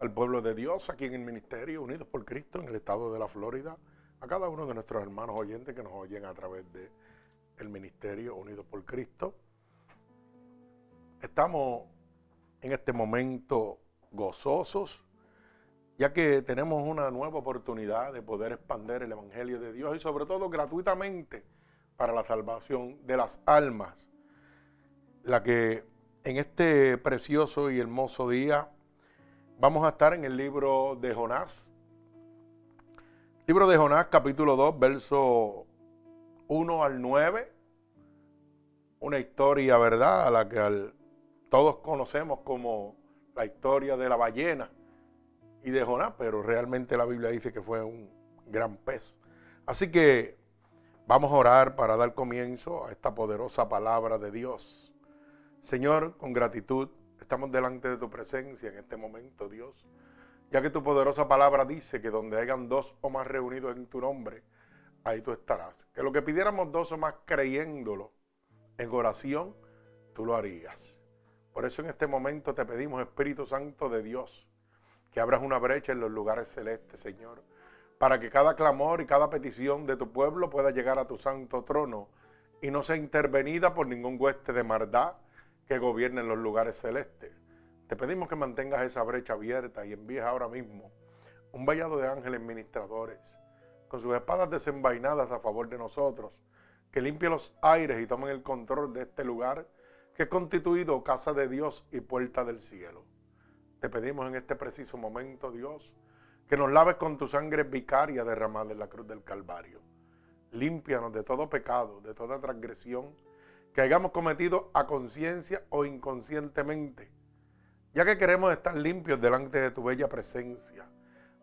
al pueblo de Dios aquí en el Ministerio Unidos por Cristo en el estado de la Florida, a cada uno de nuestros hermanos oyentes que nos oyen a través de el Ministerio Unidos por Cristo. Estamos en este momento gozosos, ya que tenemos una nueva oportunidad de poder expandir el Evangelio de Dios y sobre todo gratuitamente para la salvación de las almas, la que en este precioso y hermoso día vamos a estar en el libro de Jonás. Libro de Jonás, capítulo 2, verso 1 al 9. Una historia, ¿verdad? A la que todos conocemos como la historia de la ballena y de Jonás, pero realmente la Biblia dice que fue un gran pez. Así que vamos a orar para dar comienzo a esta poderosa palabra de Dios. Señor, con gratitud, estamos delante de tu presencia en este momento, Dios, ya que tu poderosa palabra dice que donde hayan dos o más reunidos en tu nombre, ahí tú estarás. Que lo que pidiéramos dos o más creyéndolo en oración, tú lo harías. Por eso en este momento te pedimos, Espíritu Santo de Dios, que abras una brecha en los lugares celestes, Señor, para que cada clamor y cada petición de tu pueblo pueda llegar a tu santo trono y no sea intervenida por ningún hueste de maldad que gobierne en los lugares celestes. Te pedimos que mantengas esa brecha abierta y envíes ahora mismo un vallado de ángeles ministradores con sus espadas desenvainadas a favor de nosotros, que limpie los aires y tomen el control de este lugar que es constituido casa de Dios y puerta del cielo. Te pedimos en este preciso momento, Dios, que nos laves con tu sangre vicaria derramada en la cruz del Calvario. Límpianos de todo pecado, de toda transgresión que hayamos cometido a conciencia o inconscientemente, ya que queremos estar limpios delante de tu bella presencia,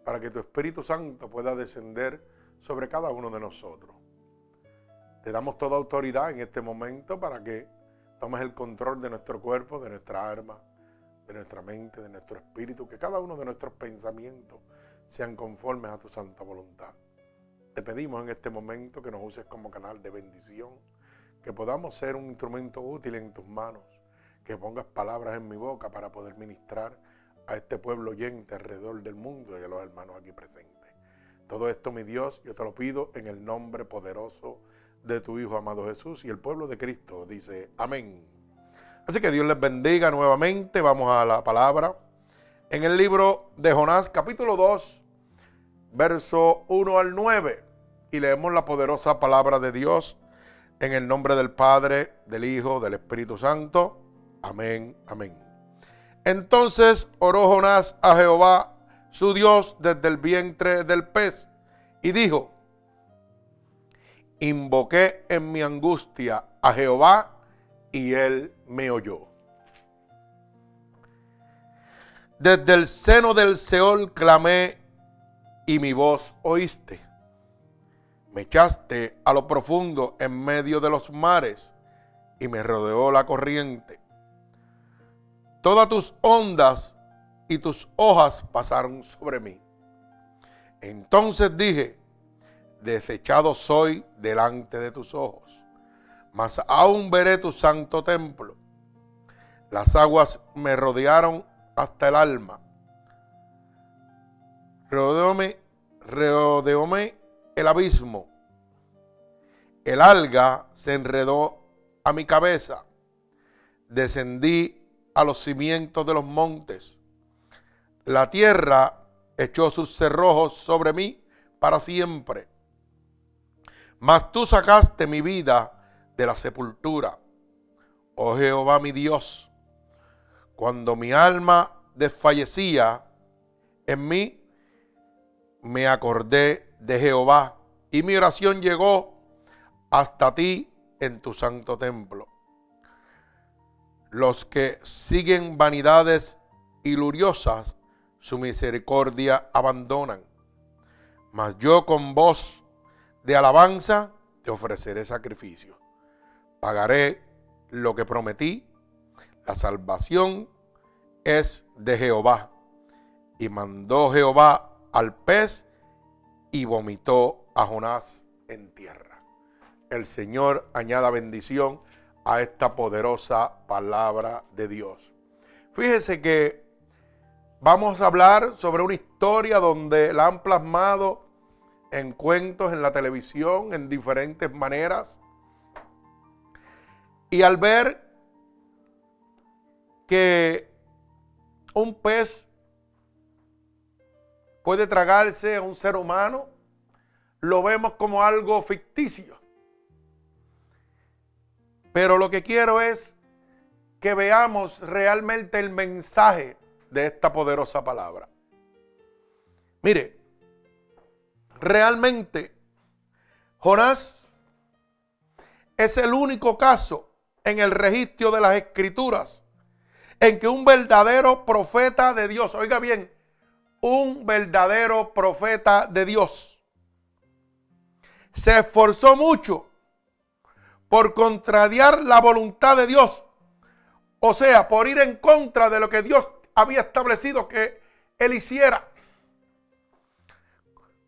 para que tu Espíritu Santo pueda descender sobre cada uno de nosotros. Te damos toda autoridad en este momento para que tomes el control de nuestro cuerpo, de nuestra alma, de nuestra mente, de nuestro espíritu, que cada uno de nuestros pensamientos sean conformes a tu santa voluntad. Te pedimos en este momento que nos uses como canal de bendición, que podamos ser un instrumento útil en tus manos, que pongas palabras en mi boca para poder ministrar a este pueblo oyente alrededor del mundo y a los hermanos aquí presentes. Todo esto, mi Dios, yo te lo pido en el nombre poderoso de tu Hijo amado Jesús y el pueblo de Cristo dice amén. Así que Dios les bendiga nuevamente. Vamos a la palabra. En el libro de Jonás, capítulo 2, verso 1 al 9. Y leemos la poderosa palabra de Dios en el nombre del Padre, del Hijo, del Espíritu Santo. Amén, amén. Entonces oró Jonás a Jehová, su Dios, desde el vientre del pez, y dijo, invoqué en mi angustia a Jehová y él me oyó. Desde el seno del Seol clamé y mi voz oíste. Me echaste a lo profundo en medio de los mares y me rodeó la corriente. Todas tus ondas y tus hojas pasaron sobre mí. Entonces dije, desechado soy delante de tus ojos, mas aún veré tu santo templo. Las aguas me rodearon hasta el alma. Rodeóme, rodeóme el abismo. El alga se enredó a mi cabeza. Descendí a los cimientos de los montes. La tierra echó sus cerrojos sobre mí para siempre. Mas tú sacaste mi vida de la sepultura, oh Jehová mi Dios. Cuando mi alma desfallecía en mí, me acordé de Jehová y mi oración llegó hasta ti en tu santo templo. Los que siguen vanidades iluriosas, su misericordia abandonan. Mas yo con voz de alabanza te ofreceré sacrificio. Pagaré lo que prometí. La salvación es de Jehová. Y mandó Jehová al pez y vomitó a Jonás en tierra. El Señor añada bendición a esta poderosa palabra de Dios. Fíjese que vamos a hablar sobre una historia donde la han plasmado en cuentos, en la televisión, en diferentes maneras. Y al ver que un pez puede tragarse a un ser humano, lo vemos como algo ficticio. Pero lo que quiero es que veamos realmente el mensaje de esta poderosa palabra. Mire, realmente Jonás es el único caso en el registro de las escrituras en que un verdadero profeta de Dios, oiga bien, un verdadero profeta de Dios, se esforzó mucho por contrariar la voluntad de Dios, o sea, por ir en contra de lo que Dios había establecido que él hiciera.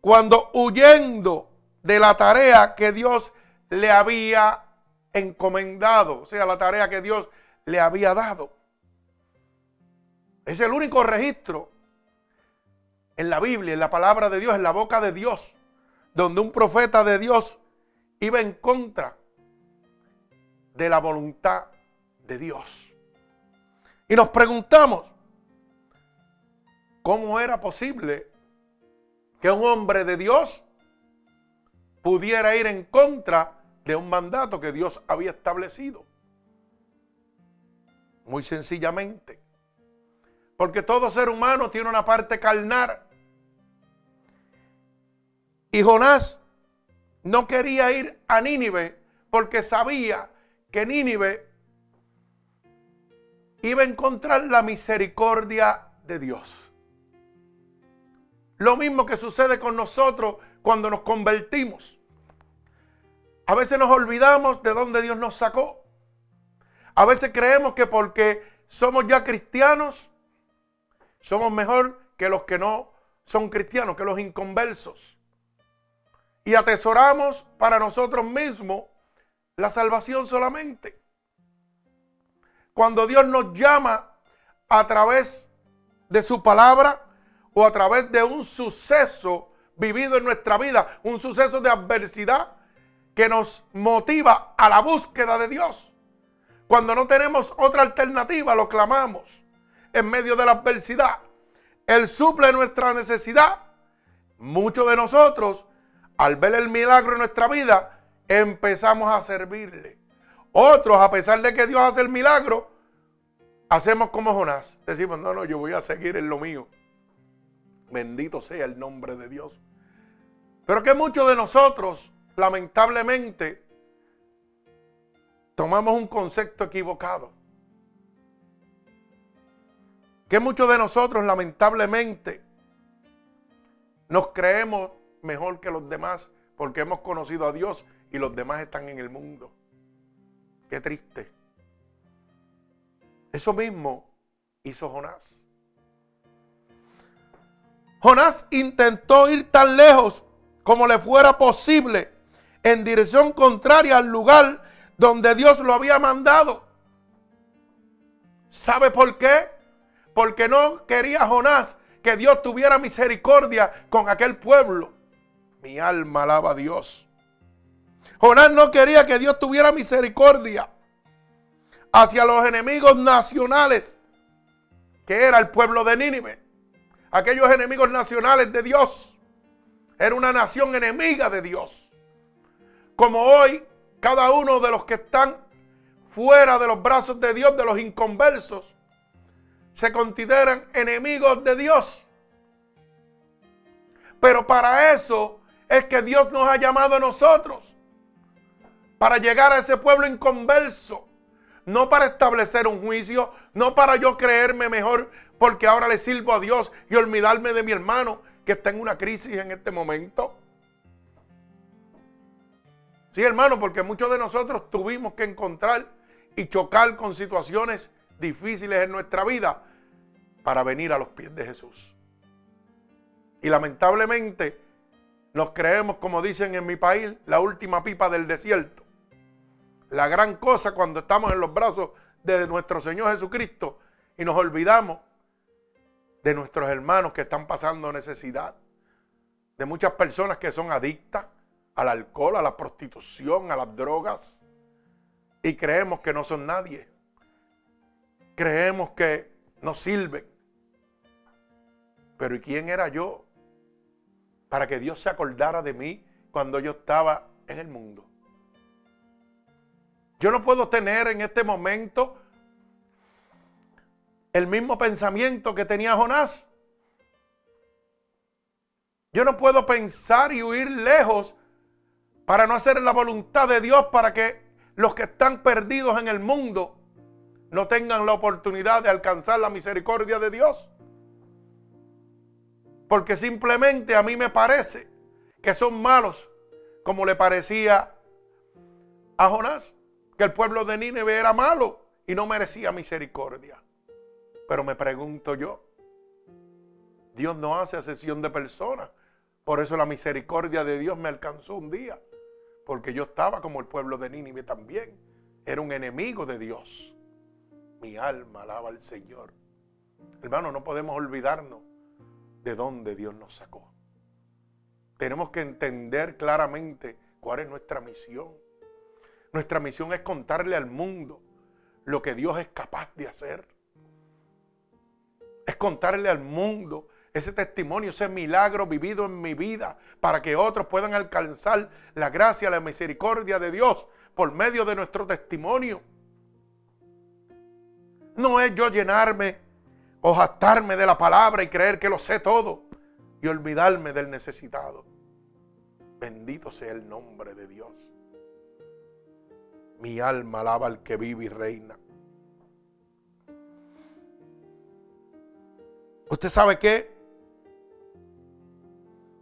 Cuando huyendo de la tarea que Dios le había encomendado, o sea, la tarea que Dios le había dado. Es el único registro en la Biblia, en la palabra de Dios, en la boca de Dios, donde un profeta de Dios iba en contra de la voluntad de Dios. Y nos preguntamos, ¿cómo era posible que un hombre de Dios pudiera ir en contra de un mandato que Dios había establecido? Muy sencillamente, porque todo ser humano tiene una parte carnal. Y Jonás no quería ir a Nínive porque sabía que Nínive iba a encontrar la misericordia de Dios. Lo mismo que sucede con nosotros cuando nos convertimos. A veces nos olvidamos de dónde Dios nos sacó. A veces creemos que porque somos ya cristianos, somos mejor que los que no son cristianos, que los inconversos. Y atesoramos para nosotros mismos la salvación solamente. Cuando Dios nos llama a través de su palabra o a través de un suceso vivido en nuestra vida, un suceso de adversidad que nos motiva a la búsqueda de Dios. Cuando no tenemos otra alternativa, lo clamamos en medio de la adversidad. Él suple nuestra necesidad. Muchos de nosotros, al ver el milagro en nuestra vida, empezamos a servirle. Otros, a pesar de que Dios hace el milagro, hacemos como Jonás. Decimos, no, no, yo voy a seguir en lo mío. Bendito sea el nombre de Dios. Pero que muchos de nosotros, lamentablemente, tomamos un concepto equivocado que muchos de nosotros lamentablemente nos creemos mejor que los demás porque hemos conocido a Dios y los demás están en el mundo. Qué triste. Eso mismo hizo Jonás. Jonás intentó ir tan lejos como le fuera posible en dirección contraria al lugar donde Dios lo había mandado. ¿Sabe por qué? porque no quería Jonás que Dios tuviera misericordia con aquel pueblo. Mi alma alaba a Dios. Jonás no quería que Dios tuviera misericordia hacia los enemigos nacionales, que era el pueblo de Nínive. Aquellos enemigos nacionales de Dios. Era una nación enemiga de Dios. Como hoy, cada uno de los que están fuera de los brazos de Dios, de los inconversos, se consideran enemigos de Dios. Pero para eso es que Dios nos ha llamado a nosotros. Para llegar a ese pueblo inconverso. No para establecer un juicio, no para yo creerme mejor porque ahora le sirvo a Dios y olvidarme de mi hermano que está en una crisis en este momento. Sí, hermano, porque muchos de nosotros tuvimos que encontrar y chocar con situaciones difíciles en nuestra vida para venir a los pies de Jesús. Y lamentablemente nos creemos, como dicen en mi país, la última pipa del desierto. La gran cosa cuando estamos en los brazos de nuestro Señor Jesucristo y nos olvidamos de nuestros hermanos que están pasando necesidad, de muchas personas que son adictas al alcohol, a la prostitución, a las drogas, y creemos que no son nadie. Creemos que no sirven. Pero ¿y quién era yo para que Dios se acordara de mí cuando yo estaba en el mundo? Yo no puedo tener en este momento el mismo pensamiento que tenía Jonás. Yo no puedo pensar y huir lejos para no hacer la voluntad de Dios para que los que están perdidos en el mundo no tengan la oportunidad de alcanzar la misericordia de Dios. Porque simplemente a mí me parece que son malos, como le parecía a Jonás, que el pueblo de Nínive era malo y no merecía misericordia. Pero me pregunto yo, Dios no hace excepción de personas. Por eso la misericordia de Dios me alcanzó un día. Porque yo estaba como el pueblo de Nínive también. Era un enemigo de Dios. Mi alma alaba al Señor. Hermano, no podemos olvidarnos de dónde Dios nos sacó. Tenemos que entender claramente cuál es nuestra misión. Nuestra misión es contarle al mundo lo que Dios es capaz de hacer es contarle al mundo ese testimonio, ese milagro vivido en mi vida, para que otros puedan alcanzar la gracia, la misericordia de Dios por medio de nuestro testimonio. No es yo llenarme o jactarme de la palabra y creer que lo sé todo y olvidarme del necesitado. Bendito sea el nombre de Dios. Mi alma alaba al que vive y reina. ¿Usted sabe qué?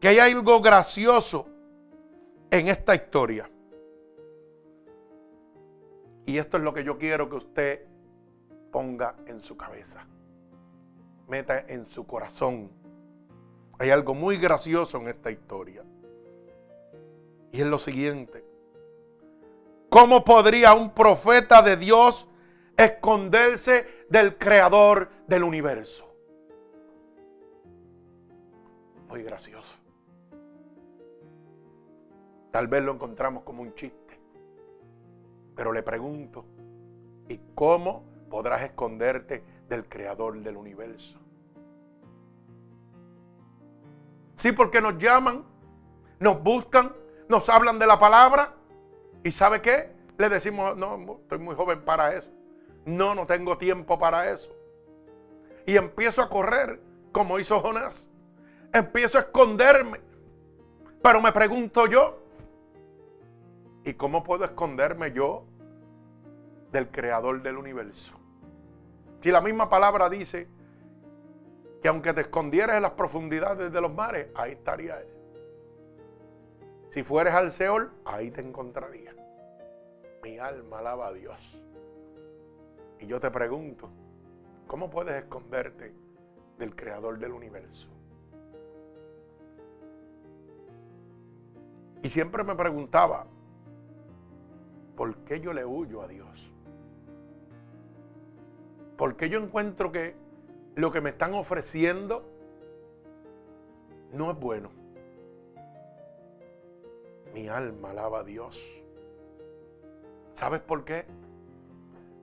Que hay algo gracioso en esta historia. Y esto es lo que yo quiero que usted ponga en su cabeza. Meta en su corazón. Hay algo muy gracioso en esta historia. Y es lo siguiente. ¿Cómo podría un profeta de Dios esconderse del creador del universo? muy gracioso. Tal vez lo encontramos como un chiste. Pero le pregunto, ¿y cómo podrás esconderte del creador del universo? Sí, porque nos llaman, nos buscan, nos hablan de la palabra. ¿Y sabe qué? Le decimos, no, estoy muy joven para eso. No, no tengo tiempo para eso. Y empiezo a correr como hizo Jonás empiezo a esconderme. Pero me pregunto yo, ¿y cómo puedo esconderme yo del creador del universo? Si la misma palabra dice que aunque te escondieras en las profundidades de los mares, ahí estaría Él. Si fueres al Seol, ahí te encontraría. Mi alma alaba a Dios. Y yo te pregunto, ¿cómo puedes esconderte del creador del universo? Y siempre me preguntaba, ¿por qué yo le huyo a Dios? ¿Por qué yo encuentro que lo que me están ofreciendo no es bueno? Mi alma alaba a Dios. ¿Sabes por qué?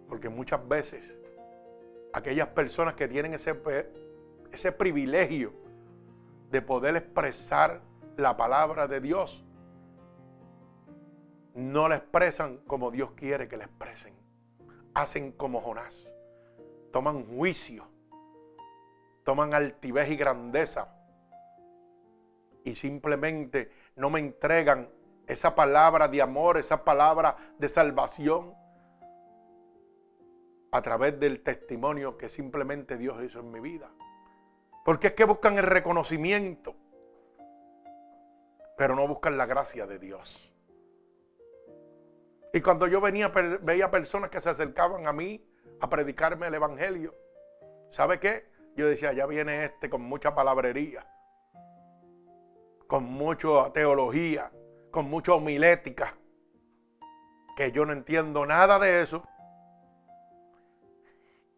Porque muchas veces aquellas personas que tienen ese, ese privilegio de poder expresar la palabra de Dios no la expresan como Dios quiere que la expresen. Hacen como Jonás. Toman juicio. Toman altivez y grandeza. Y simplemente no me entregan esa palabra de amor, esa palabra de salvación a través del testimonio que simplemente Dios hizo en mi vida. Porque es que buscan el reconocimiento, pero no buscan la gracia de Dios. Y cuando yo venía, veía personas que se acercaban a mí a predicarme el Evangelio, ¿sabe qué? Yo decía, ya viene este con mucha palabrería, con mucha teología, con mucha homilética, que yo no entiendo nada de eso.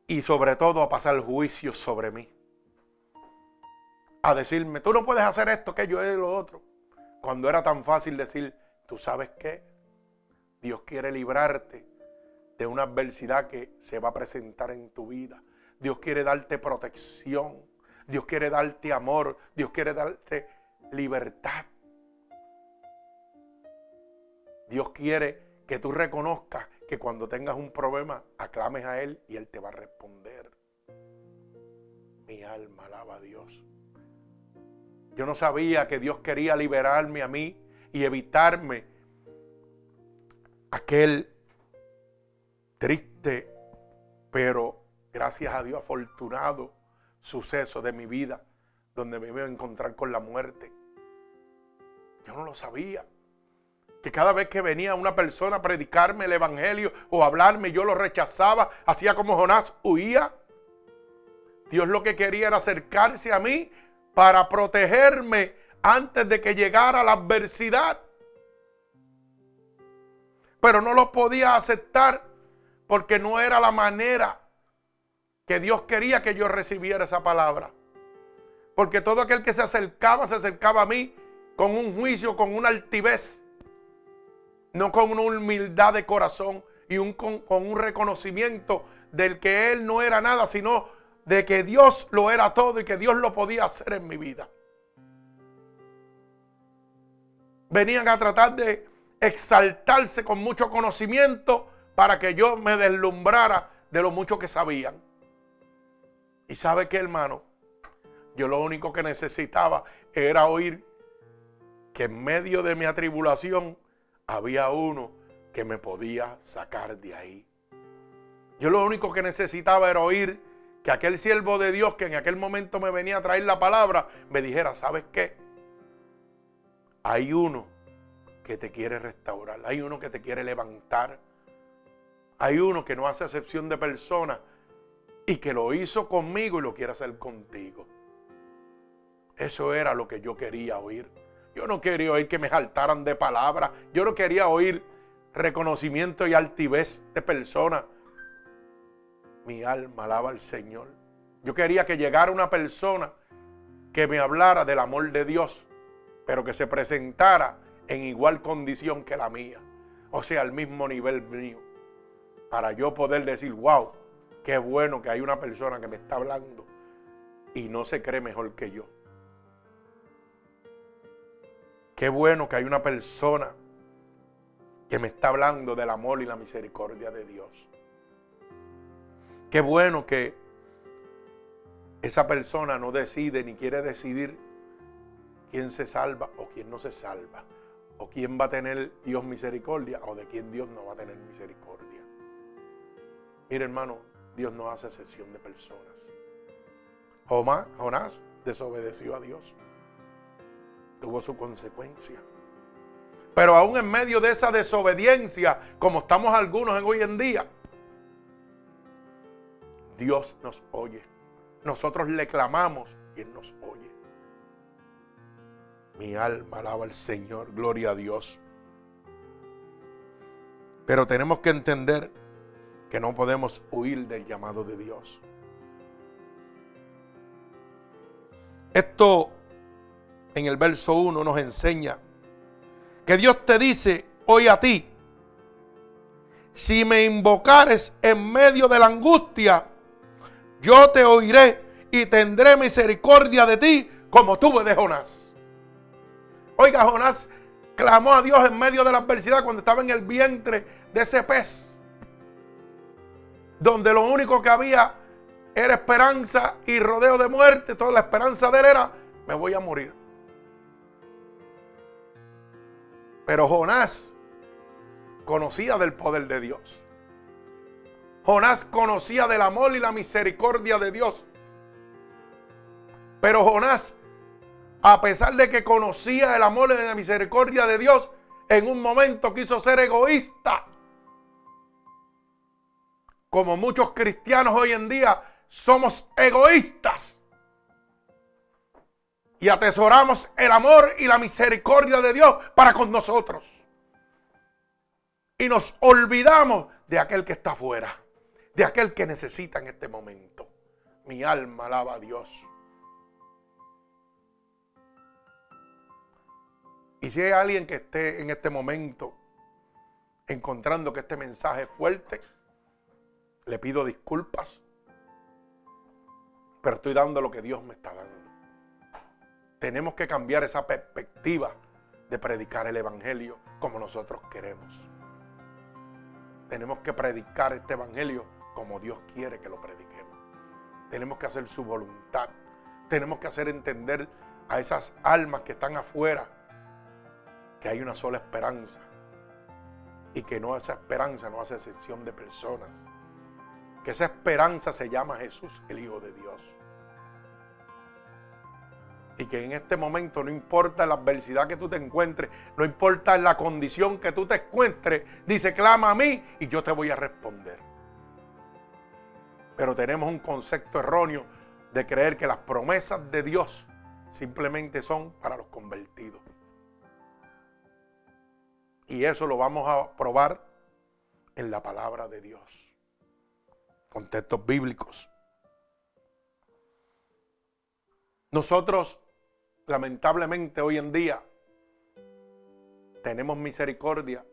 Y sobre todo a pasar juicio sobre mí. a decirme, tú no puedes hacer esto, que yo es lo otro. Cuando era tan fácil decir, tú sabes qué, Dios quiere librarte de una adversidad que se va a presentar en tu vida. Dios quiere darte protección. Dios quiere darte amor. Dios quiere darte libertad. Dios quiere que tú reconozcas que cuando tengas un problema, aclames a Él y Él te va a responder. Mi alma alaba a Dios. Yo no sabía que Dios quería liberarme a mí y evitarme aquel triste, pero gracias a Dios afortunado suceso de mi vida, donde me iba a encontrar con la muerte. Yo no lo sabía. Que cada vez que venía una persona a predicarme el Evangelio o hablarme, yo lo rechazaba, hacía como Jonás, huía. Dios lo que quería era acercarse a mí para protegerme antes de que llegara la adversidad. Pero no lo podía aceptar porque no era la manera que Dios quería que yo recibiera esa palabra. Porque todo aquel que se acercaba, se acercaba a mí con un juicio, con una altivez, no con una humildad de corazón y con un reconocimiento del que Él no era nada, sino de que Dios lo era todo y que Dios lo podía hacer en mi vida. Venían a tratar de exaltarse con mucho conocimiento para que yo me deslumbrara de lo mucho que sabían. Y sabe que hermano, yo lo único que necesitaba era oír que en medio de mi atribulación había uno que me podía sacar de ahí. Yo lo único que necesitaba era oír que aquel siervo de Dios que en aquel momento me venía a traer la palabra, me dijera, ¿sabes qué? Hay uno que te quiere restaurar, hay uno que te quiere levantar, hay uno que no hace excepción de persona y que lo hizo conmigo y lo quiere hacer contigo. Eso era lo que yo quería oír. Yo no quería oír que me saltaran de palabras. Yo no quería oír reconocimiento y altivez de persona. Mi alma alaba al Señor. Yo quería que llegara una persona que me hablara del amor de Dios, pero que se presentara en igual condición que la mía. O sea, al mismo nivel mío para yo poder decir, wow, qué bueno que hay una persona que me está hablando y no se cree mejor que yo. Qué bueno que hay una persona que me está hablando del amor y la misericordia de Dios. Qué bueno que esa persona no decide ni quiere decidir quién se salva o quién no se salva, o quién va a tener Dios misericordia o de quién Dios no va a tener misericordia. Mire, hermano, Dios no hace excepción de personas. Jonás desobedeció a Dios. Tuvo su consecuencia. Pero aún en medio de esa desobediencia, como estamos algunos en hoy en día, Dios nos oye. Nosotros le clamamos y Él nos oye. Mi alma alaba al Señor, gloria a Dios. Pero tenemos que entender que no podemos huir del llamado de Dios. Esto en el verso 1 nos enseña que Dios te dice hoy a ti, si me invocares en medio de la angustia, yo te oiré y tendré misericordia de ti como tuve de Jonás. Oiga, Jonás clamó a Dios en medio de la adversidad cuando estaba en el vientre de ese pez donde lo único que había era esperanza y rodeo de muerte, toda la esperanza de él era, me voy a morir. Pero Jonás conocía del poder de Dios. Jonás conocía del amor y la misericordia de Dios. Pero Jonás, a pesar de que conocía el amor y la misericordia de Dios, en un momento quiso ser egoísta como muchos cristianos hoy en día, somos egoístas. Y atesoramos el amor y la misericordia de Dios para con nosotros. Y nos olvidamos de aquel que está afuera, de aquel que necesita en este momento. Mi alma alaba a Dios. Y si hay alguien que esté en este momento encontrando que este mensaje es fuerte, le pido disculpas, pero estoy dando lo que Dios me está dando. Tenemos que cambiar esa perspectiva de predicar el Evangelio como nosotros queremos. Tenemos que predicar este Evangelio como Dios quiere que lo prediquemos. Tenemos que hacer su voluntad. Tenemos que hacer entender a esas almas que están afuera que hay una sola esperanza y que no esa esperanza no hace excepción de personas. Que esa esperanza se llama Jesús, el Hijo de Dios. Y que en este momento no importa la adversidad que tú te encuentres, no importa la condición que tú te encuentres, dice, clama a mí y yo te voy a responder. Pero tenemos un concepto erróneo de creer que las promesas de Dios simplemente son para los convertidos. Y eso lo vamos a probar en la palabra de Dios. Contextos bíblicos. Nosotros lamentablemente hoy en día tenemos misericordia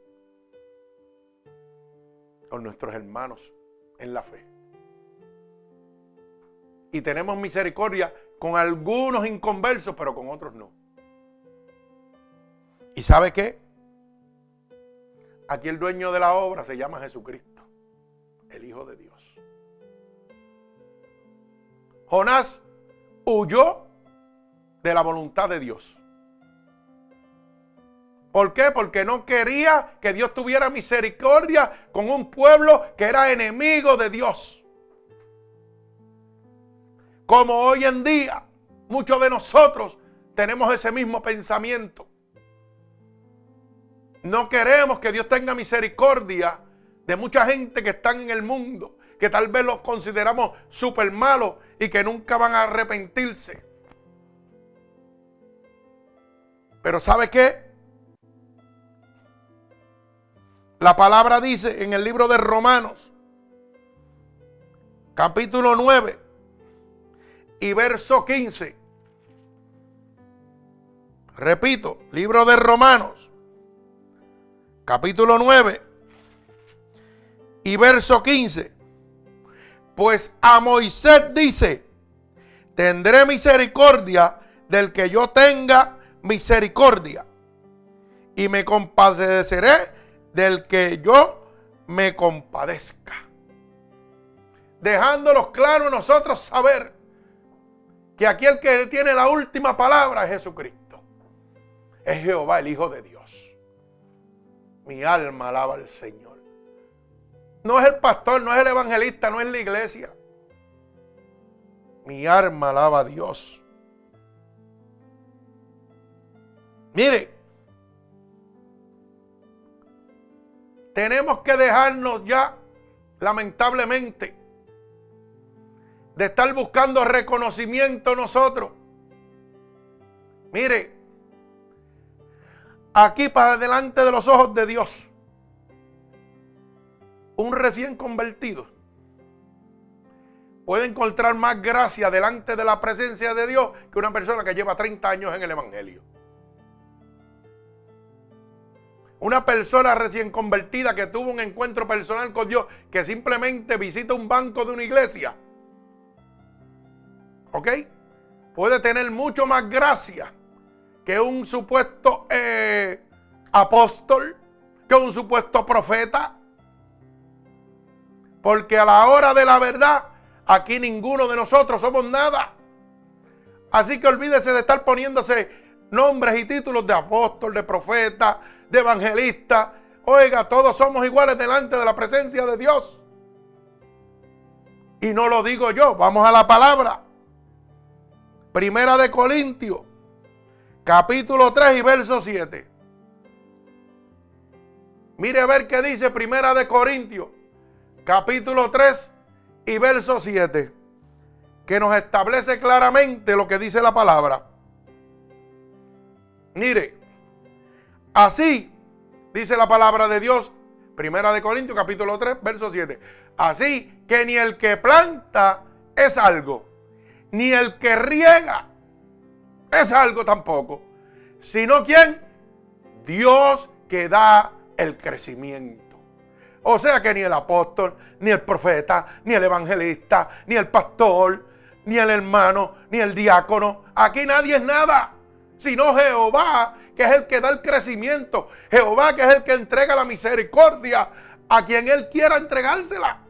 con nuestros hermanos en la fe. Y tenemos misericordia con algunos inconversos, pero con otros no. ¿Y sabe qué? Aquí el dueño de la obra se llama Jesucristo, el Hijo de Dios. Jonás huyó de la voluntad de Dios. ¿Por qué? Porque no quería que Dios tuviera misericordia con un pueblo que era enemigo de Dios. Como hoy en día muchos de nosotros tenemos ese mismo pensamiento. No queremos que Dios tenga misericordia de mucha gente que están en el mundo, que tal vez los consideramos súper malos y que nunca van a arrepentirse. Pero ¿sabe qué? La palabra dice en el libro de Romanos, capítulo 9 y verso 15. Repito, libro de Romanos, capítulo 9 y verso 15. Pues a Moisés dice, tendré misericordia del que yo tenga misericordia y me compadeceré del que yo me compadezca. Dejándolos claro nosotros saber que aquel que tiene la última palabra es Jesucristo. Es Jehová, el Hijo de Dios. Mi alma alaba al Señor. No es el pastor, no es el evangelista, no es la iglesia. Mi alma alaba a Dios. Mire, tenemos que dejarnos ya, lamentablemente, de estar buscando reconocimiento nosotros. Mire, aquí para delante de los ojos de Dios, un recién convertido puede encontrar más gracia delante de la presencia de Dios que una persona que lleva 30 años en el Evangelio. Una persona recién convertida que tuvo un encuentro personal con Dios, que simplemente visita un banco de una iglesia. ¿Ok? Puede tener mucho más gracia que un supuesto eh, apóstol, que un supuesto profeta. Porque a la hora de la verdad, aquí ninguno de nosotros somos nada. Así que olvídese de estar poniéndose nombres y títulos de apóstol, de profeta, de evangelista. Oiga, todos somos iguales delante de la presencia de Dios. Y no lo digo yo, vamos a la palabra. Primera de Corintios, capítulo 3 y verso 7. Mire a ver qué dice Primera de Corintios, capítulo 3 y verso 7, que nos establece claramente lo que dice la palabra. Mire, Así, dice la palabra de Dios, Primera de Corintios capítulo 3, verso 7. Así que ni el que planta es algo, ni el que riega es algo tampoco, sino quien Dios que da el crecimiento. O sea que ni el apóstol, ni el profeta, ni el evangelista, ni el pastor, ni el hermano, ni el diácono, aquí nadie es nada, sino Jehová, que es el que da el crecimiento. Jehová, que es el que entrega la misericordia a quien él quiera entregársela.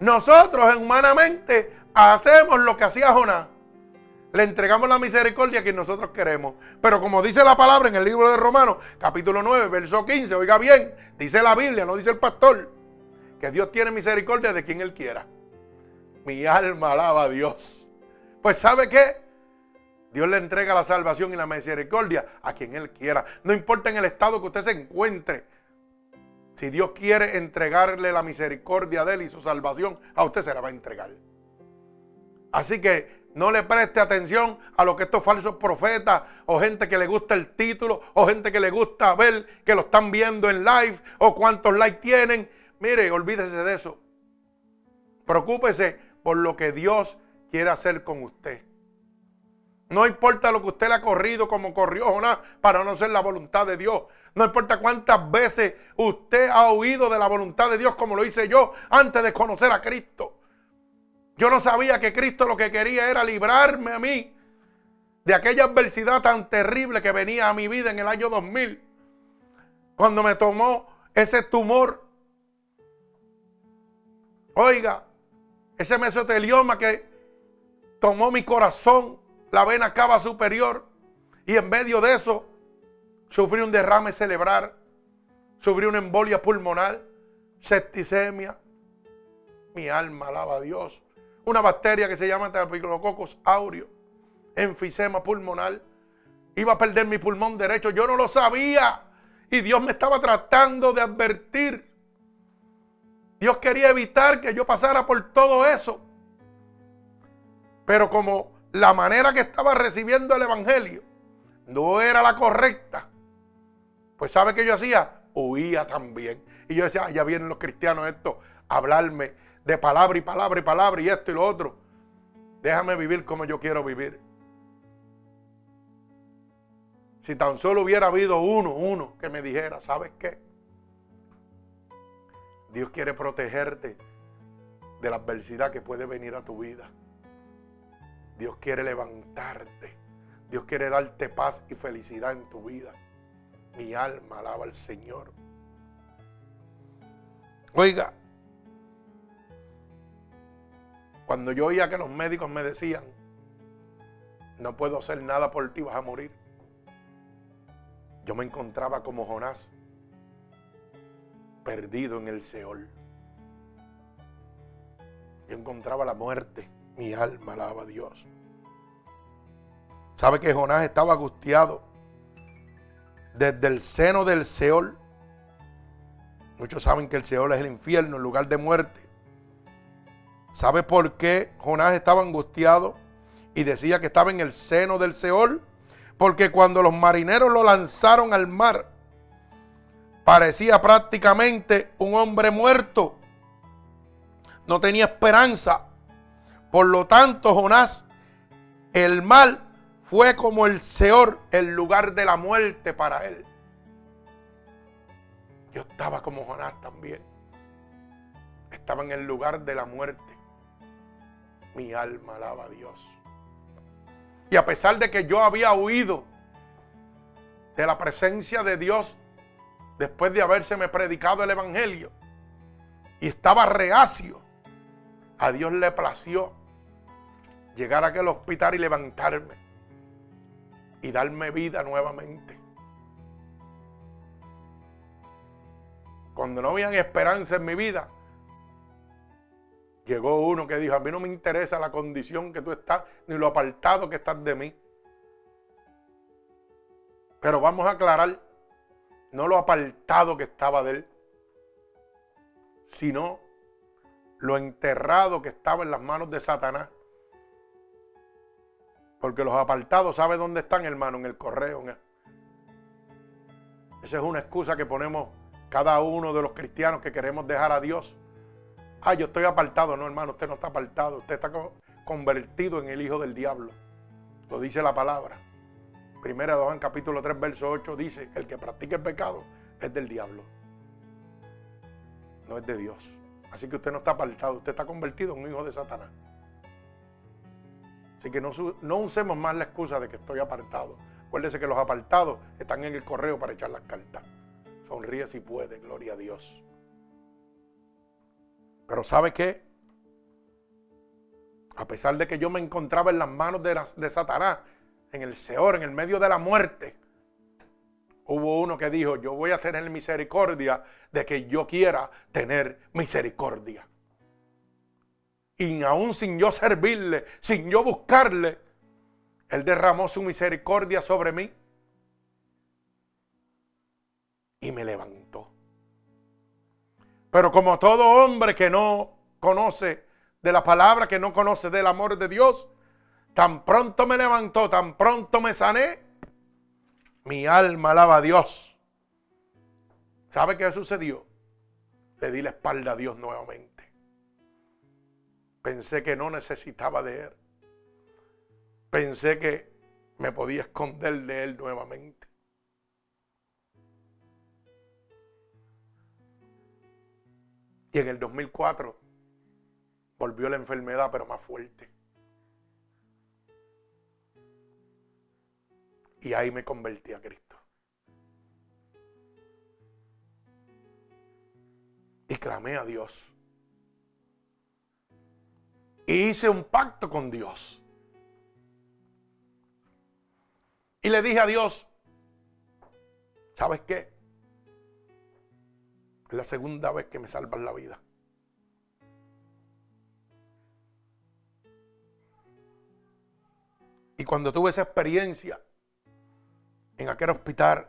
Nosotros humanamente hacemos lo que hacía Jonás. Le entregamos la misericordia a quien nosotros queremos. Pero como dice la palabra en el libro de Romanos, capítulo 9, verso 15, oiga bien, dice la Biblia, no dice el pastor, que Dios tiene misericordia de quien Él quiera. Mi alma alaba a Dios. Pues ¿sabe qué? Dios le entrega la salvación y la misericordia a quien Él quiera. No importa en el estado que usted se encuentre. Si Dios quiere entregarle la misericordia de Él y su salvación, a usted se la va a entregar. Así que no le preste atención a lo que estos falsos profetas o gente que le gusta el título o gente que le gusta ver que lo están viendo en live o cuántos likes tienen. Mire, olvídese de eso. Preocúpese por lo que Dios quiere hacer con usted. No importa lo que usted le ha corrido como corrió Jonás para no ser la voluntad de Dios. No importa cuántas veces usted ha oído de la voluntad de Dios como lo hice yo antes de conocer a Cristo. Yo no sabía que Cristo lo que quería era librarme a mí de aquella adversidad tan terrible que venía a mi vida en el año 2000. Cuando me tomó ese tumor. Oiga, ese mesotelioma que tomó mi corazón, la vena cava superior. Y en medio de eso sufrí un derrame cerebral, sufrí una embolia pulmonar, septicemia. Mi alma alaba a Dios. Una bacteria que se llama Staphylococcus aureus, enfisema pulmonar. Iba a perder mi pulmón derecho. Yo no lo sabía. Y Dios me estaba tratando de advertir. Dios quería evitar que yo pasara por todo eso. Pero como la manera que estaba recibiendo el Evangelio no era la correcta, pues ¿sabe qué yo hacía? Huía también. Y yo decía, ya vienen los cristianos esto a hablarme de palabra y palabra y palabra y esto y lo otro. Déjame vivir como yo quiero vivir. Si tan solo hubiera habido uno, uno que me dijera, ¿sabes qué? Dios quiere protegerte de la adversidad que puede venir a tu vida. Dios quiere levantarte. Dios quiere darte paz y felicidad en tu vida. Mi alma alaba al Señor. Oiga, cuando yo oía que los médicos me decían, no puedo hacer nada por ti, vas a morir. Yo me encontraba como Jonás, perdido en el Seol. Yo encontraba la muerte, mi alma alaba a Dios. ¿Sabe que Jonás estaba angustiado desde el seno del Seol? Muchos saben que el Seol es el infierno, el lugar de muerte. ¿Sabe por qué Jonás estaba angustiado y decía que estaba en el seno del Seol? Porque cuando los marineros lo lanzaron al mar, parecía prácticamente un hombre muerto. No tenía esperanza. Por lo tanto, Jonás, el mal fue como el Seol, el lugar de la muerte para él. Yo estaba como Jonás también. Estaba en el lugar de la muerte. Mi alma alaba a Dios. Y a pesar de que yo había huido de la presencia de Dios después de habérseme predicado el Evangelio y estaba reacio, a Dios le plació llegar a aquel hospital y levantarme y darme vida nuevamente. Cuando no había esperanza en mi vida, Llegó uno que dijo, a mí no me interesa la condición que tú estás, ni lo apartado que estás de mí. Pero vamos a aclarar, no lo apartado que estaba de él, sino lo enterrado que estaba en las manos de Satanás. Porque los apartados, ¿sabe dónde están, hermano? En el correo. Esa es una excusa que ponemos cada uno de los cristianos que queremos dejar a Dios Ah, yo estoy apartado. No, hermano, usted no está apartado. Usted está convertido en el hijo del diablo. Lo dice la palabra. Primera de Juan capítulo 3, verso 8 dice el que practica el pecado es del diablo. No es de Dios. Así que usted no está apartado, usted está convertido en un hijo de Satanás. Así que no, no usemos más la excusa de que estoy apartado. Acuérdese que los apartados están en el correo para echar las cartas. Sonríe si puede, gloria a Dios. Pero ¿sabe qué? A pesar de que yo me encontraba en las manos de, Satanás, en el Seor, en el medio de la muerte, hubo uno que dijo, yo voy a tener misericordia de que yo quiera tener misericordia. Y aún sin yo servirle, sin yo buscarle, Él derramó su misericordia sobre mí y me levantó. Pero como todo hombre que no conoce de la palabra, que no conoce del amor de Dios, tan pronto me levantó, tan pronto me sané, mi alma alaba a Dios. ¿Sabe qué sucedió? Le di la espalda a Dios nuevamente. Pensé que no necesitaba de Él. Pensé que me podía esconder de Él nuevamente. Y en el 2004 volvió la enfermedad, pero más fuerte. Y ahí me convertí a Cristo. Y clamé a Dios. Y hice un pacto con Dios. Y le dije a Dios, ¿sabes qué? Es la segunda vez que me salvas la vida. Y cuando tuve esa experiencia, en aquel hospital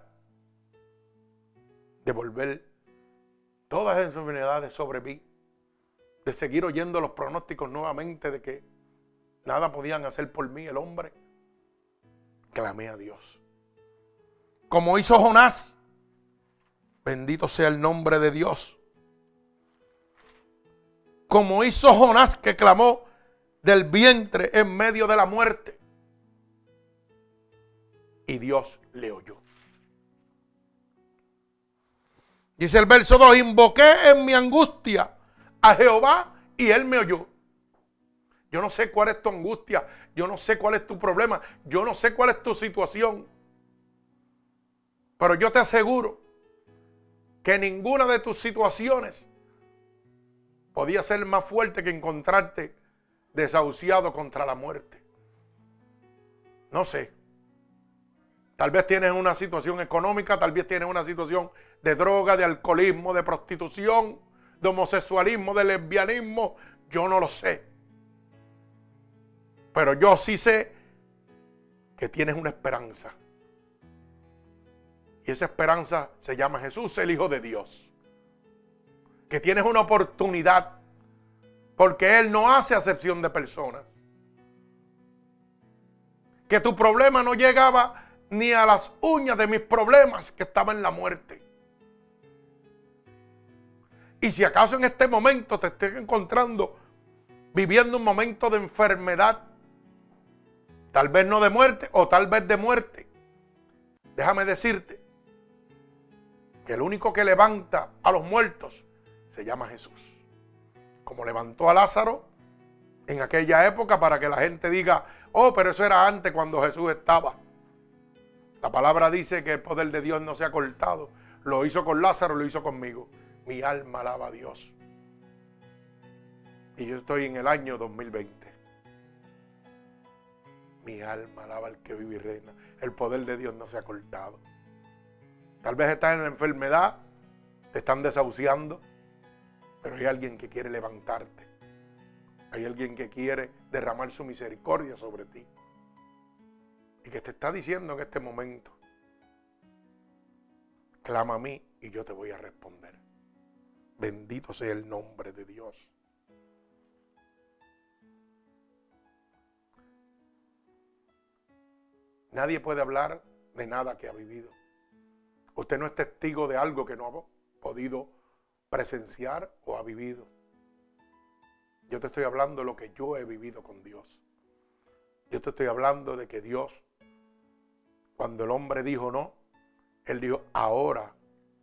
de volver todas esas enfermedades sobre mí, de seguir oyendo los pronósticos nuevamente de que nada podían hacer por mí el hombre, clamé a Dios. Como hizo Jonás, bendito sea el nombre de Dios. Como hizo Jonás que clamó del vientre en medio de la muerte y Dios le oyó. Dice el verso 2, invoqué en mi angustia a Jehová y él me oyó. Yo no sé cuál es tu angustia, yo no sé cuál es tu problema, yo no sé cuál es tu situación. Pero yo te aseguro que ninguna de tus situaciones podía ser más fuerte que encontrarte desahuciado contra la muerte. No sé. Tal vez tienes una situación económica, tal vez tienes una situación de droga, de alcoholismo, de prostitución, de homosexualismo, de lesbianismo. Yo no lo sé. Pero yo sí sé que tienes una esperanza. Y esa esperanza se llama Jesús, el Hijo de Dios. Que tienes una oportunidad. Porque Él no hace acepción de personas. Que tu problema no llegaba ni a las uñas de mis problemas que estaba en la muerte. Y si acaso en este momento te estés encontrando viviendo un momento de enfermedad, tal vez no de muerte o tal vez de muerte, déjame decirte que el único que levanta a los muertos se llama Jesús. Como levantó a Lázaro en aquella época para que la gente diga, oh, pero eso era antes cuando Jesús estaba. La palabra dice que el poder de Dios no se ha cortado. Lo hizo con Lázaro, lo hizo conmigo. Mi alma alaba a Dios. Y yo estoy en el año 2020. Mi alma alaba al que vive y reina. El poder de Dios no se ha cortado. Tal vez estás en la enfermedad, te están desahuciando, pero hay alguien que quiere levantarte. Hay alguien que quiere derramar su misericordia sobre ti y que te está diciendo en este momento, clama a mí y yo te voy a responder. Bendito sea el nombre de Dios. Nadie puede hablar de nada que ha vivido. Usted no es testigo de algo que no ha podido presenciar o ha vivido. Yo te estoy hablando de lo que yo he vivido con Dios. Yo te estoy hablando de que Dios Cuando el hombre dijo no, él dijo, ahora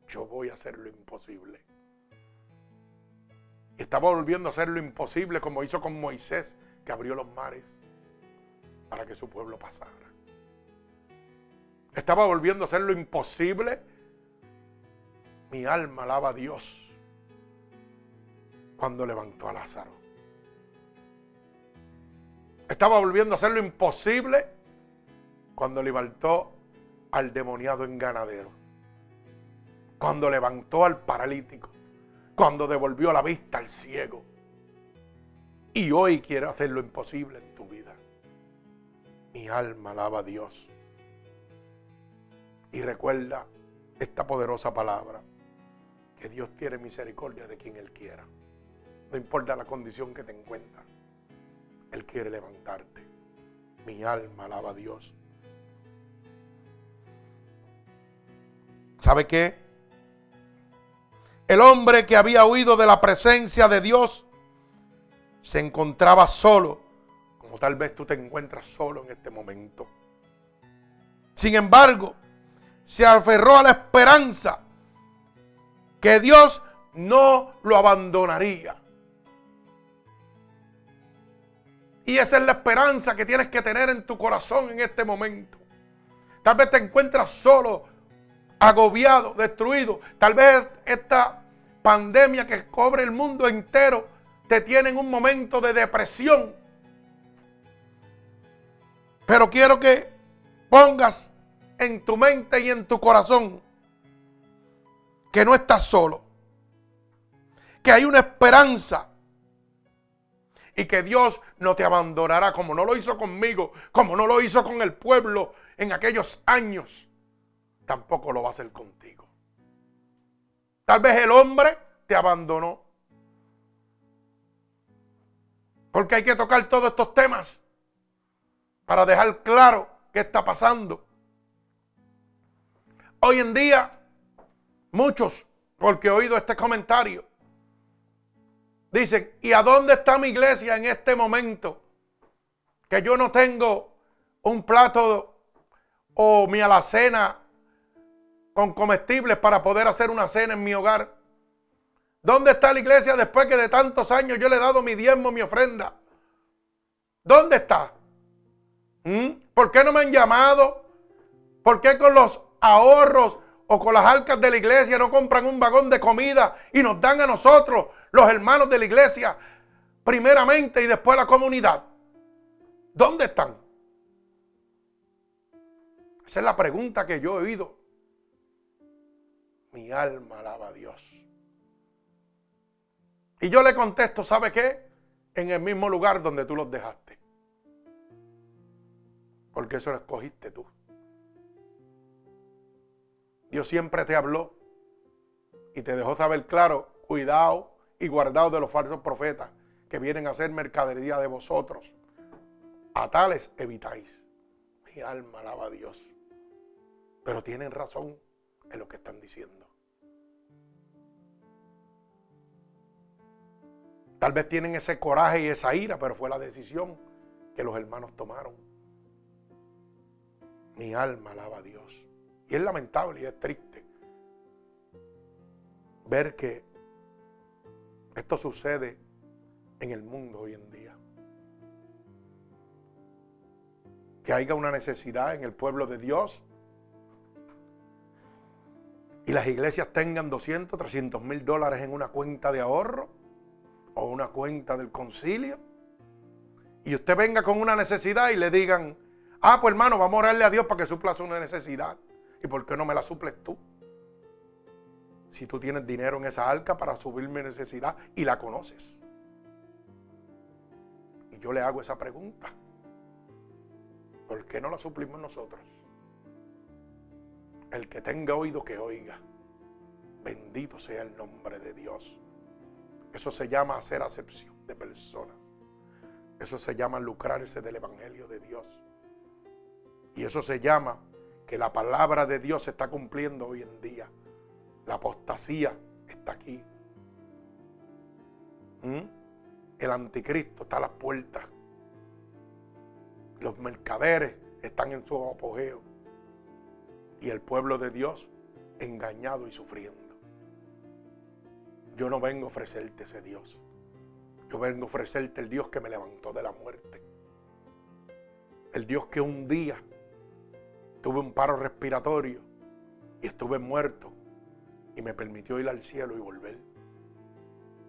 yo voy a hacer lo imposible. Y estaba volviendo a hacer lo imposible como hizo con Moisés, que abrió los mares para que su pueblo pasara. Estaba volviendo a hacer lo imposible. Mi alma alaba a Dios cuando levantó a Lázaro. Estaba volviendo a hacer lo imposible cuando levantó al demoniado enganadero. Cuando levantó al paralítico. Cuando devolvió la vista al ciego. Y hoy quiere hacer lo imposible en tu vida. Mi alma alaba a Dios. Y recuerda esta poderosa palabra. Que Dios tiene misericordia de quien Él quiera. No importa la condición que te encuentras. Él quiere levantarte. Mi alma alaba a Dios. ¿Sabe qué? El hombre que había huido de la presencia de Dios se encontraba solo, como tal vez tú te encuentras solo en este momento. Sin embargo, se aferró a la esperanza que Dios no lo abandonaría. Y esa es la esperanza que tienes que tener en tu corazón en este momento. Tal vez te encuentras solo, agobiado, destruido. Tal vez esta pandemia que cobre el mundo entero te tiene en un momento de depresión. Pero quiero que pongas en tu mente y en tu corazón que no estás solo. Que hay una esperanza y que Dios no te abandonará como no lo hizo conmigo, como no lo hizo con el pueblo en aquellos años, tampoco lo va a hacer contigo. Tal vez el hombre te abandonó. Porque hay que tocar todos estos temas para dejar claro qué está pasando. Hoy en día, muchos, porque he oído este comentario, Dicen, ¿y a dónde está mi iglesia en este momento? Que yo no tengo un plato o mi alacena con comestibles para poder hacer una cena en mi hogar. ¿Dónde está la iglesia después que de tantos años yo le he dado mi diezmo, mi ofrenda? ¿Dónde está? ¿Mm? ¿Por qué no me han llamado? ¿Por qué con los ahorros o con las arcas de la iglesia no compran un vagón de comida y nos dan a nosotros los hermanos de la iglesia, primeramente y después la comunidad. ¿Dónde están? Esa es la pregunta que yo he oído. Mi alma alaba a Dios. Y yo le contesto, ¿sabe qué? En el mismo lugar donde tú los dejaste. Porque eso lo escogiste tú. Dios siempre te habló y te dejó saber claro, cuidado y guardaos de los falsos profetas que vienen a hacer mercadería de vosotros. A tales evitáis. Mi alma alaba a Dios. Pero tienen razón en lo que están diciendo. Tal vez tienen ese coraje y esa ira, pero fue la decisión que los hermanos tomaron. Mi alma alaba a Dios. Y es lamentable y es triste ver que esto sucede en el mundo hoy en día. Que haya una necesidad en el pueblo de Dios y las iglesias tengan 200, 300 mil dólares en una cuenta de ahorro o una cuenta del concilio. Y usted venga con una necesidad y le digan, ah, pues hermano, vamos a orarle a Dios para que supla su necesidad. ¿Y por qué no me la suples tú? si tú tienes dinero en esa arca para subir mi necesidad y la conoces. Y yo le hago esa pregunta. ¿Por qué no la suplimos nosotros? El que tenga oído que oiga. Bendito sea el nombre de Dios. Eso se llama hacer acepción de personas. Eso se llama lucrarse del Evangelio de Dios. Y eso se llama que la palabra de Dios se está cumpliendo hoy en día. La apostasía está aquí. ¿Mm? El anticristo está a las puertas. Los mercaderes están en su apogeo. y el pueblo de Dios engañado y sufriendo. Yo no vengo a ofrecerte ese Dios. Yo vengo a ofrecerte el Dios que me levantó de la muerte. El Dios que un día tuve un paro respiratorio y estuve muerto y me permitió ir al cielo y volver.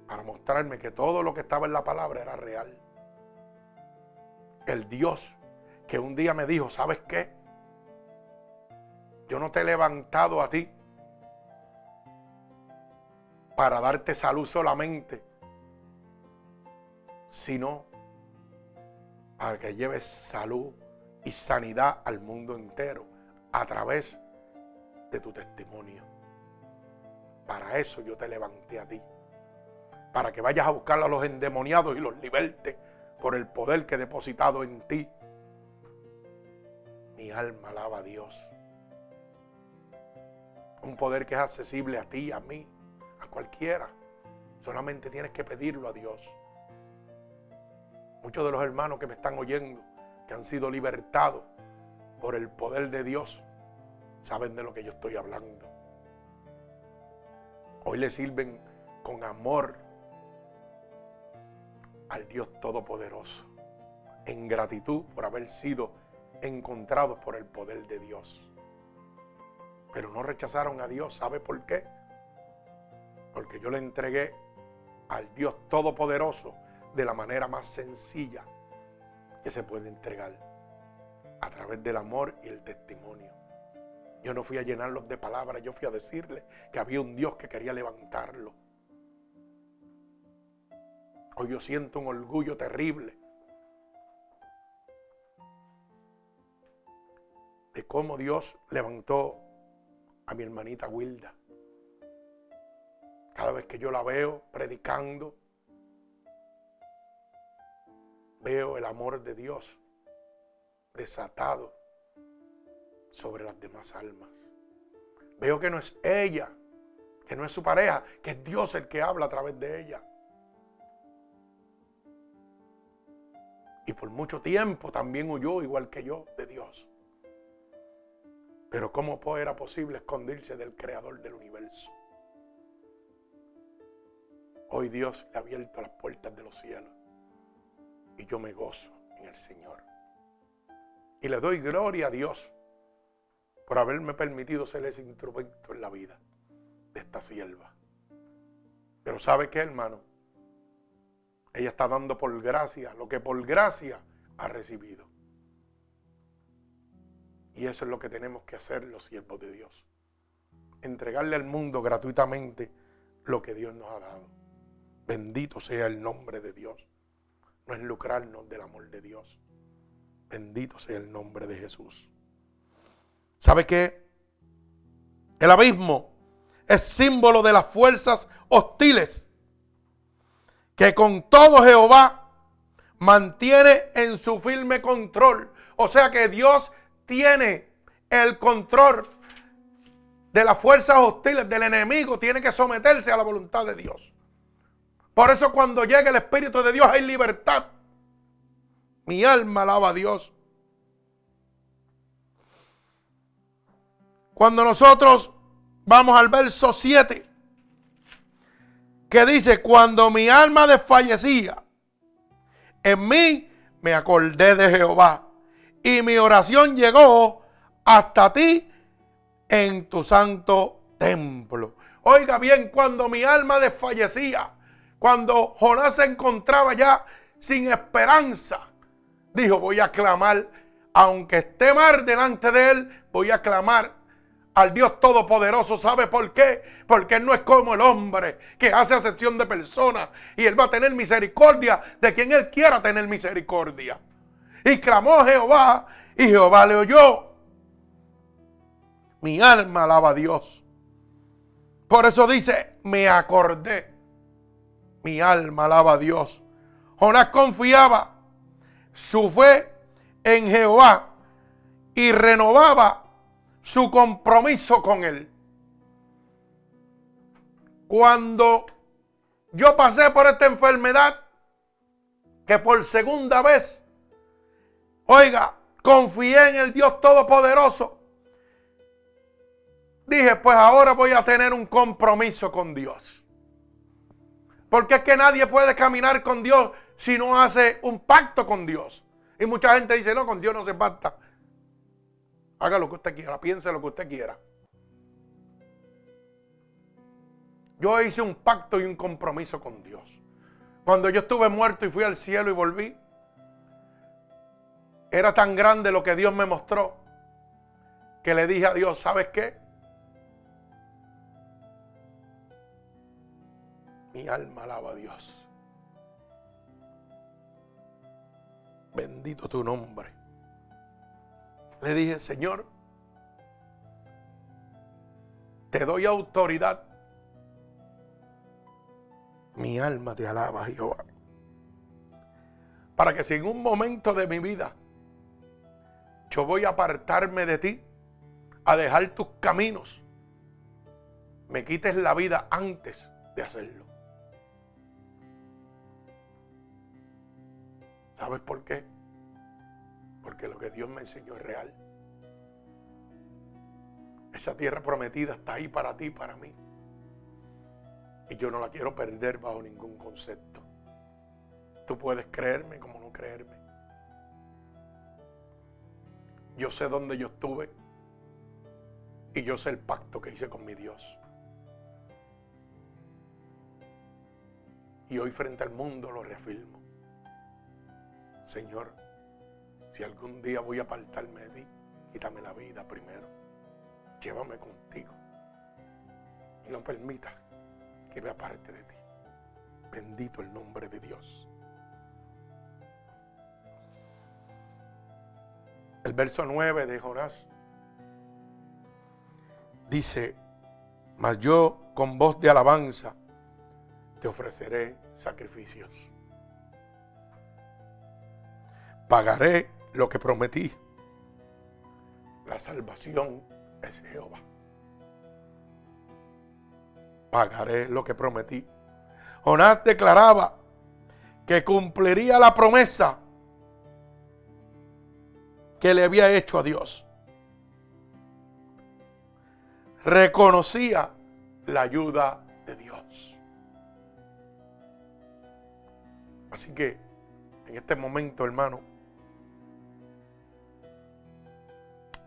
Para mostrarme que todo lo que estaba en la palabra era real. El Dios que un día me dijo, ¿sabes qué? Yo no te he levantado a ti para darte salud solamente, sino para que lleves salud y sanidad al mundo entero a través de tu testimonio. Para eso yo te levanté a ti. Para que vayas a buscar a los endemoniados y los libertes por el poder que he depositado en ti. Mi alma alaba a Dios. Un poder que es accesible a ti, a mí, a cualquiera. Solamente tienes que pedirlo a Dios. Muchos de los hermanos que me están oyendo, que han sido libertados por el poder de Dios, saben de lo que yo estoy hablando. Hoy le sirven con amor al Dios Todopoderoso, en gratitud por haber sido encontrados por el poder de Dios. Pero no rechazaron a Dios, ¿sabe por qué? Porque yo le entregué al Dios Todopoderoso de la manera más sencilla que se puede entregar, a través del amor y el testimonio. Yo no fui a llenarlos de palabras, yo fui a decirles que había un Dios que quería levantarlo. Hoy yo siento un orgullo terrible de cómo Dios levantó a mi hermanita Wilda. Cada vez que yo la veo predicando, veo el amor de Dios desatado sobre las demás almas. Veo que no es ella, que no es su pareja, que es Dios el que habla a través de ella. Y por mucho tiempo también huyó, igual que yo, de Dios. Pero ¿cómo era posible esconderse del creador del universo? Hoy Dios le ha abierto las puertas de los cielos. Y yo me gozo en el Señor. Y le doy gloria a Dios por haberme permitido ser ese instrumento en la vida de esta sierva. Pero ¿sabe qué, hermano? Ella está dando por gracia lo que por gracia ha recibido. Y eso es lo que tenemos que hacer los siervos de Dios. Entregarle al mundo gratuitamente lo que Dios nos ha dado. Bendito sea el nombre de Dios. No es lucrarnos del amor de Dios. Bendito sea el nombre de Jesús. ¿Sabe qué? El abismo es símbolo de las fuerzas hostiles que con todo Jehová mantiene en su firme control. O sea que Dios tiene el control de las fuerzas hostiles del enemigo, tiene que someterse a la voluntad de Dios. Por eso cuando llega el Espíritu de Dios hay libertad. Mi alma alaba a Dios. Cuando nosotros vamos al verso 7, que dice, cuando mi alma desfallecía, en mí me acordé de Jehová y mi oración llegó hasta ti en tu santo templo. Oiga bien, cuando mi alma desfallecía, cuando Jonás se encontraba ya sin esperanza, dijo, voy a clamar, aunque esté mal delante de él, voy a clamar al Dios Todopoderoso. ¿Sabe por qué? Porque Él no es como el hombre que hace acepción de personas y Él va a tener misericordia de quien Él quiera tener misericordia. Y clamó Jehová y Jehová le oyó. Mi alma alaba a Dios. Por eso dice, me acordé. Mi alma alaba a Dios. Jonás confiaba su fe en Jehová y renovaba su compromiso con Él. Cuando yo pasé por esta enfermedad, que por segunda vez, oiga, confié en el Dios Todopoderoso dije, pues ahora voy a tener un compromiso con Dios. Porque es que nadie puede caminar con Dios si no hace un pacto con Dios. Y mucha gente dice, no, con Dios no se pacta. Haga lo que usted quiera, piense lo que usted quiera. Yo hice un pacto y un compromiso con Dios. Cuando yo estuve muerto y fui al cielo y volví, era tan grande lo que Dios me mostró que le dije a Dios, ¿sabes qué? Mi alma alaba a Dios. Bendito tu nombre. Le dije, Señor, te doy autoridad. Mi alma te alaba, Jehová. Para que si en un momento de mi vida yo voy a apartarme de ti, a dejar tus caminos, me quites la vida antes de hacerlo. ¿Sabes por qué? Porque lo que Dios me enseñó es real. Esa tierra prometida está ahí para ti, para mí. Y yo no la quiero perder bajo ningún concepto. Tú puedes creerme como no creerme. Yo sé dónde yo estuve. Y yo sé el pacto que hice con mi Dios. Y hoy frente al mundo lo reafirmo. Señor, si algún día voy a apartarme de ti, quítame la vida primero. Llévame contigo. Y no permitas que me aparte de ti. Bendito el nombre de Dios. El verso 9 de Jonás dice, mas yo con voz de alabanza te ofreceré sacrificios. Pagaré lo que prometí. La salvación es Jehová. Pagaré lo que prometí. Jonás declaraba que cumpliría la promesa que le había hecho a Dios reconocía la ayuda de Dios. Así que en este momento, hermano,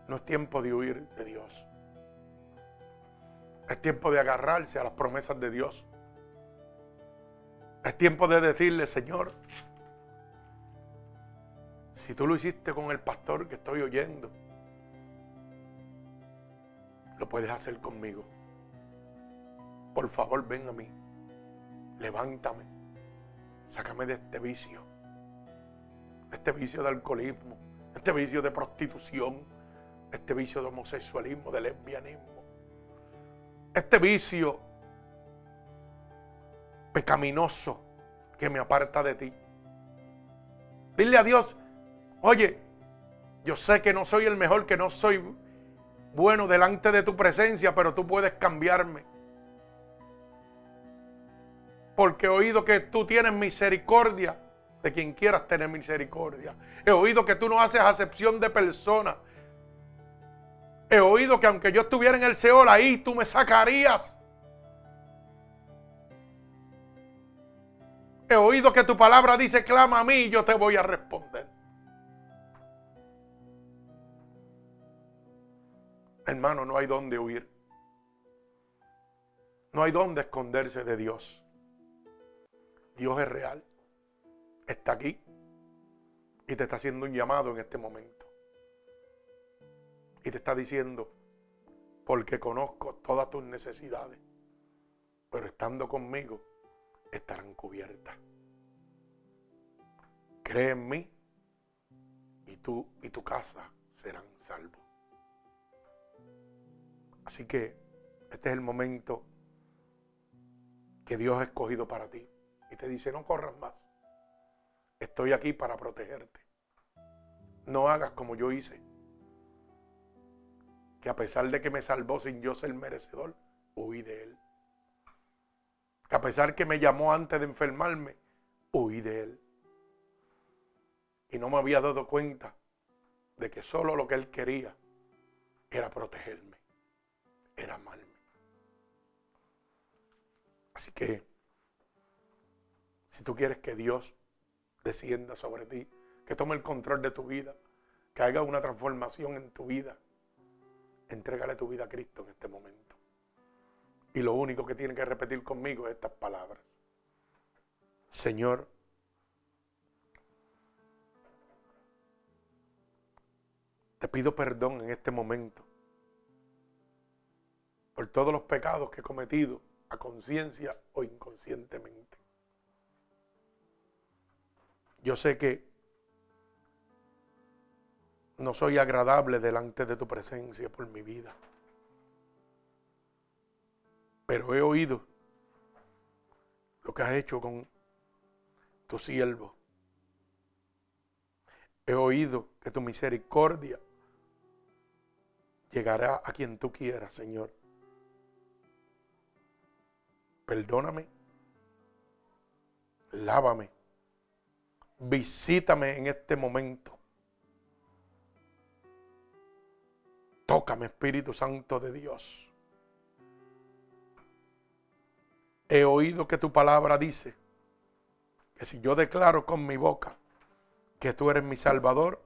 no es tiempo de huir de Dios. Es tiempo de agarrarse a las promesas de Dios. Es tiempo de decirle, Señor, si tú lo hiciste con el pastor que estoy oyendo, lo puedes hacer conmigo. Por favor, ven a mí. Levántame. Sácame de este vicio. Este vicio de alcoholismo. Este vicio de prostitución. Este vicio de homosexualismo, de lesbianismo. Este vicio pecaminoso que me aparta de ti. Dile a Dios, oye, yo sé que no soy el mejor, que no soy bueno delante de tu presencia, pero tú puedes cambiarme. Porque he oído que tú tienes misericordia de quien quieras tener misericordia. He oído que tú no haces acepción de personas. He oído que aunque yo estuviera en el Seol, ahí tú me sacarías. He oído que tu palabra dice, clama a mí y yo te voy a responder. Hermano, no hay dónde huir. No hay dónde esconderse de Dios. Dios es real. Está aquí. Y te está haciendo un llamado en este momento. Y te está diciendo, porque conozco todas tus necesidades. Pero estando conmigo, estarán cubiertas. Cree en mí y tú y tu casa serán salvos. Así que este es el momento que Dios ha escogido para ti. Y te dice, no corras más. Estoy aquí para protegerte. No hagas como yo hice. Que a pesar de que me salvó sin yo ser merecedor, huí de él. Que a pesar que me llamó antes de enfermarme, huí de él. Y no me había dado cuenta de que solo lo que él quería era protegerme era amarme. Así que, si tú quieres que Dios descienda sobre ti, que tome el control de tu vida, que haga una transformación en tu vida, entrégale tu vida a Cristo en este momento. Y lo único que tiene que repetir conmigo es estas palabras. Señor, te pido perdón en este momento por todos los pecados que he cometido a conciencia o inconscientemente. Yo sé que no soy agradable delante de tu presencia por mi vida. Pero he oído lo que has hecho con tu siervo. He oído que tu misericordia llegará a quien tú quieras, Señor. Perdóname. Lávame. Visítame en este momento. Tócame, Espíritu Santo de Dios. He oído que tu palabra dice que si yo declaro con mi boca que tú eres mi Salvador,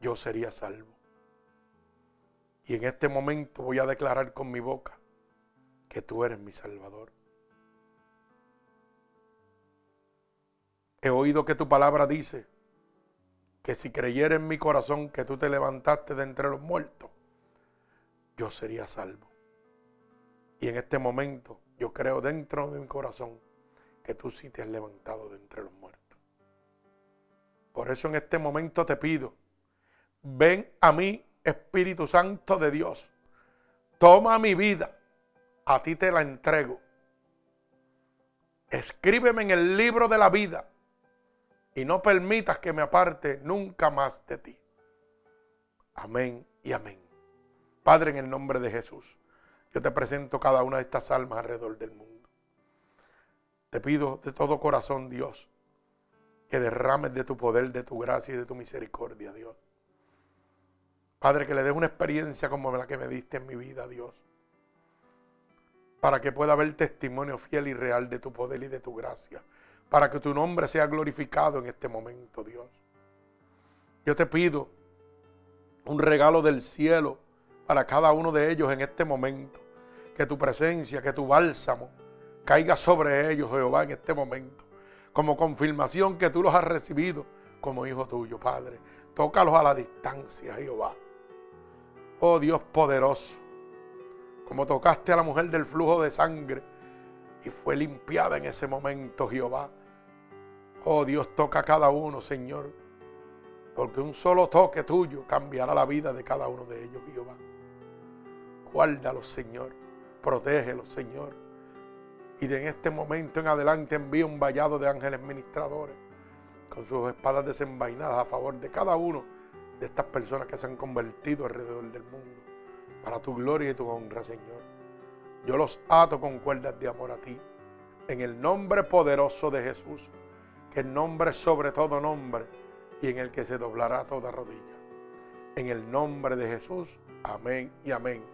yo sería salvo. Y en este momento voy a declarar con mi boca que tú eres mi Salvador. He oído que tu palabra dice que si creyera en mi corazón que tú te levantaste de entre los muertos, yo sería salvo. Y en este momento yo creo dentro de mi corazón que tú sí te has levantado de entre los muertos. Por eso en este momento te pido, ven a mí, Espíritu Santo de Dios. Toma mi vida, a ti te la entrego. Escríbeme en el libro de la vida y no permitas que me aparte nunca más de ti. Amén y amén. Padre, en el nombre de Jesús, yo te presento cada una de estas almas alrededor del mundo. Te pido de todo corazón, Dios, que derrames de tu poder, de tu gracia y de tu misericordia, Dios. Padre, que le des una experiencia como la que me diste en mi vida, Dios. Para que pueda haber testimonio fiel y real de tu poder y de tu gracia. Para que tu nombre sea glorificado en este momento, Dios. Yo te pido un regalo del cielo para cada uno de ellos en este momento. Que tu presencia, que tu bálsamo caiga sobre ellos, Jehová, en este momento. Como confirmación que tú los has recibido como hijo tuyo, Padre. Tócalos a la distancia, Jehová. Oh Dios poderoso. Como tocaste a la mujer del flujo de sangre y fue limpiada en ese momento, Jehová. Oh Dios, toca a cada uno, Señor. Porque un solo toque tuyo cambiará la vida de cada uno de ellos, Jehová. Guárdalos, Señor. Protégelos, Señor. Y de en este momento en adelante envía un vallado de ángeles ministradores con sus espadas desenvainadas a favor de cada uno de estas personas que se han convertido alrededor del mundo. Para tu gloria y tu honra, Señor. Yo los ato con cuerdas de amor a ti. En el nombre poderoso de Jesús. Que el nombre sobre todo nombre y en el que se doblará toda rodilla. En el nombre de Jesús. Amén y amén.